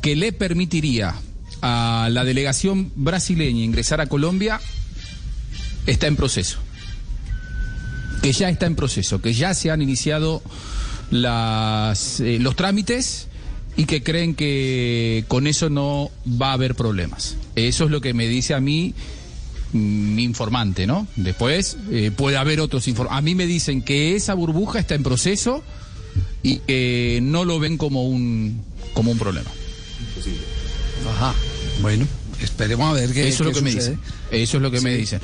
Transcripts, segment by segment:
que le permitiría a la delegación brasileña ingresar a Colombia está en proceso. Que ya está en proceso, que ya se han iniciado eh, los trámites y que creen que con eso no va a haber problemas. Eso es lo que me dice a mí mm, mi informante, ¿no? Después eh, puede haber otros informantes. A mí me dicen que esa burbuja está en proceso y que no lo ven como un, como un problema. Ajá. Bueno, esperemos a ver qué Eso es lo que me dicen. Eso es lo que me dicen.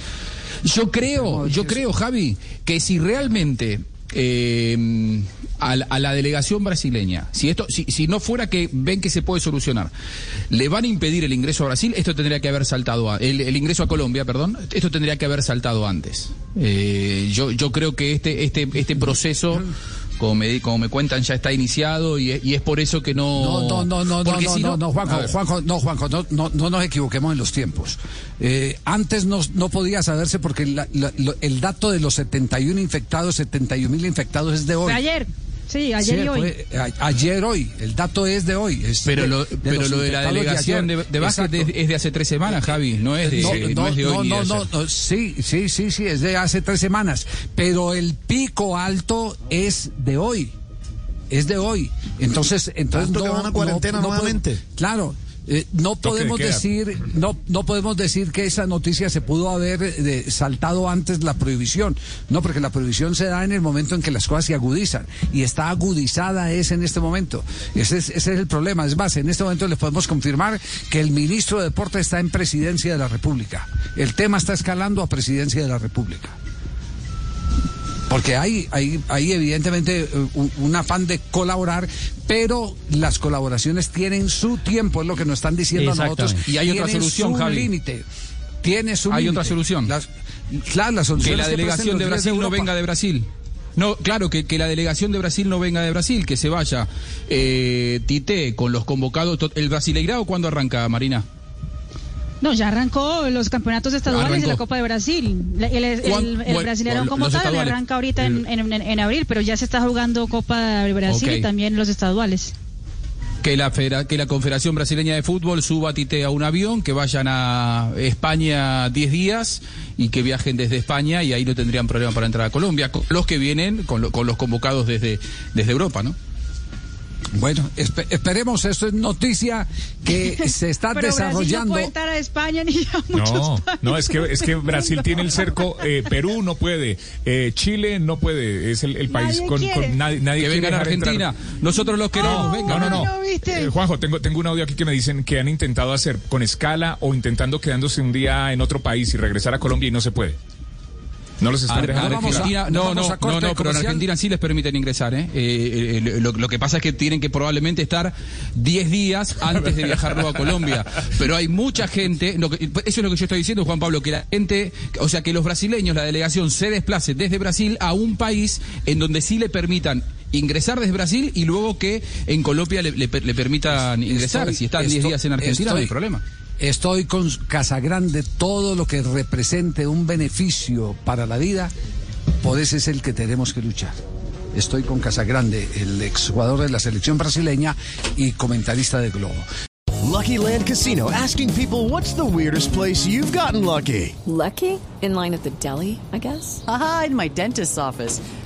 Yo creo, yo creo, Javi, que si realmente eh, a, la- a la delegación brasileña, si esto, si, si no fuera que ven que se puede solucionar, le van a impedir el ingreso a Brasil, esto tendría que haber saltado a- el, el ingreso a Colombia, perdón, esto tendría que haber saltado antes. Eh, yo, yo creo que este, este, este proceso como me, como me cuentan, ya está iniciado y es, y es por eso que no. No, no, no, no, no, no, si no, Juanjo, no, Juanjo, no, no, no nos equivoquemos en los tiempos. Eh, antes no, no podía saberse porque la- la- lo- el dato de los 71 infectados, 71 mil infectados es de hoy. Fue ayer. Sí, ayer Sí, y hoy. fue a- ayer hoy, el dato es de hoy. es Pero de- lo, de pero lo de la delegación de, de básquet es, es de hace tres semanas, Javi, no es de, No, no, no, es de hoy no, no, no, no, sí, sí, sí, sí, es de hace tres semanas. Pero el pico alto es de hoy. Es de hoy. Entonces, entonces Tanto no, que van a cuarentena no- no nuevamente. claro. Eh, no podemos decir no no podemos decir que esa noticia se pudo haber eh, saltado antes la prohibición. No porque la prohibición se da en el momento en que las cosas se agudizan y está agudizada es en este momento. Ese es, ese es el problema. Es más en este momento les podemos confirmar que el ministro de deporte está en presidencia de la república. El tema está escalando a presidencia de la república porque hay, hay, hay evidentemente eh, un, un afán de colaborar, pero las colaboraciones tienen su tiempo, es lo que nos están diciendo a nosotros. Y hay otra solución, su Javi. límite. Tiene su Hay otra solución. Las- claro, la solución que la delegación de Brasil no venga de Brasil. No, claro, que, que la delegación de Brasil no venga de Brasil, que se vaya eh, Tite con los convocados. ¿El Brasileirao cuándo arranca, Marina? No, ya arrancó los campeonatos estaduales Arrancó. de la Copa de Brasil. La- El, el, ¿Cuán- el, bueno, Brasileirão como tal estaduales. arranca ahorita en, en- en- abril, pero ya se está jugando Copa de Brasil y también los estaduales. Que la, federa- que la Confederación Brasileña de Fútbol suba a Tite a un avión, que vayan a España 10 días y que viajen desde España y ahí no tendrían problema para entrar a Colombia. Los que vienen con, lo- con los convocados desde, desde Europa, ¿no? Bueno, espe- esperemos, esto es noticia que se está Pero Brasil desarrollando. no puede entrar a España ni a muchos No, no, es que, es que Brasil tiene el cerco, eh, Perú no puede, eh, Chile no puede, es el, el país Nadie con, nadie, nadie Que vengan a Argentina. entrar. Nosotros los queremos, No, vengan. No, no, no. Eh, Juanjo, tengo, tengo un audio aquí que me dicen que han intentado hacer con escala o intentando quedándose un día en otro país y regresar a Colombia y no se puede. No los están dejando vamos a- no, no, no, no, pero en. Argentina sí les permiten ingresar, ¿eh? Eh, eh, lo, lo que pasa es que tienen que probablemente estar 10 días antes de viajar luego a Colombia. Pero hay mucha gente, eso es lo que yo estoy diciendo, Juan Pablo, que la gente, o sea, que los brasileños, la delegación, se desplace desde Brasil a un país en donde sí le permitan ingresar desde Brasil y luego que en Colombia le, le per- le permitan ingresar. Estoy- si están 10 estoy- días en Argentina, no hay estoy- problema. Estoy con Casagrande, todo lo que represente un beneficio para la vida, por ese es el que tenemos que luchar. Estoy con Casagrande, el exjugador de la selección brasileña y comentarista de Globo. Lucky Land Casino asking people what's the weirdest place you've gotten lucky? Lucky? In line at the deli, I guess? Aha, in my dentist's office.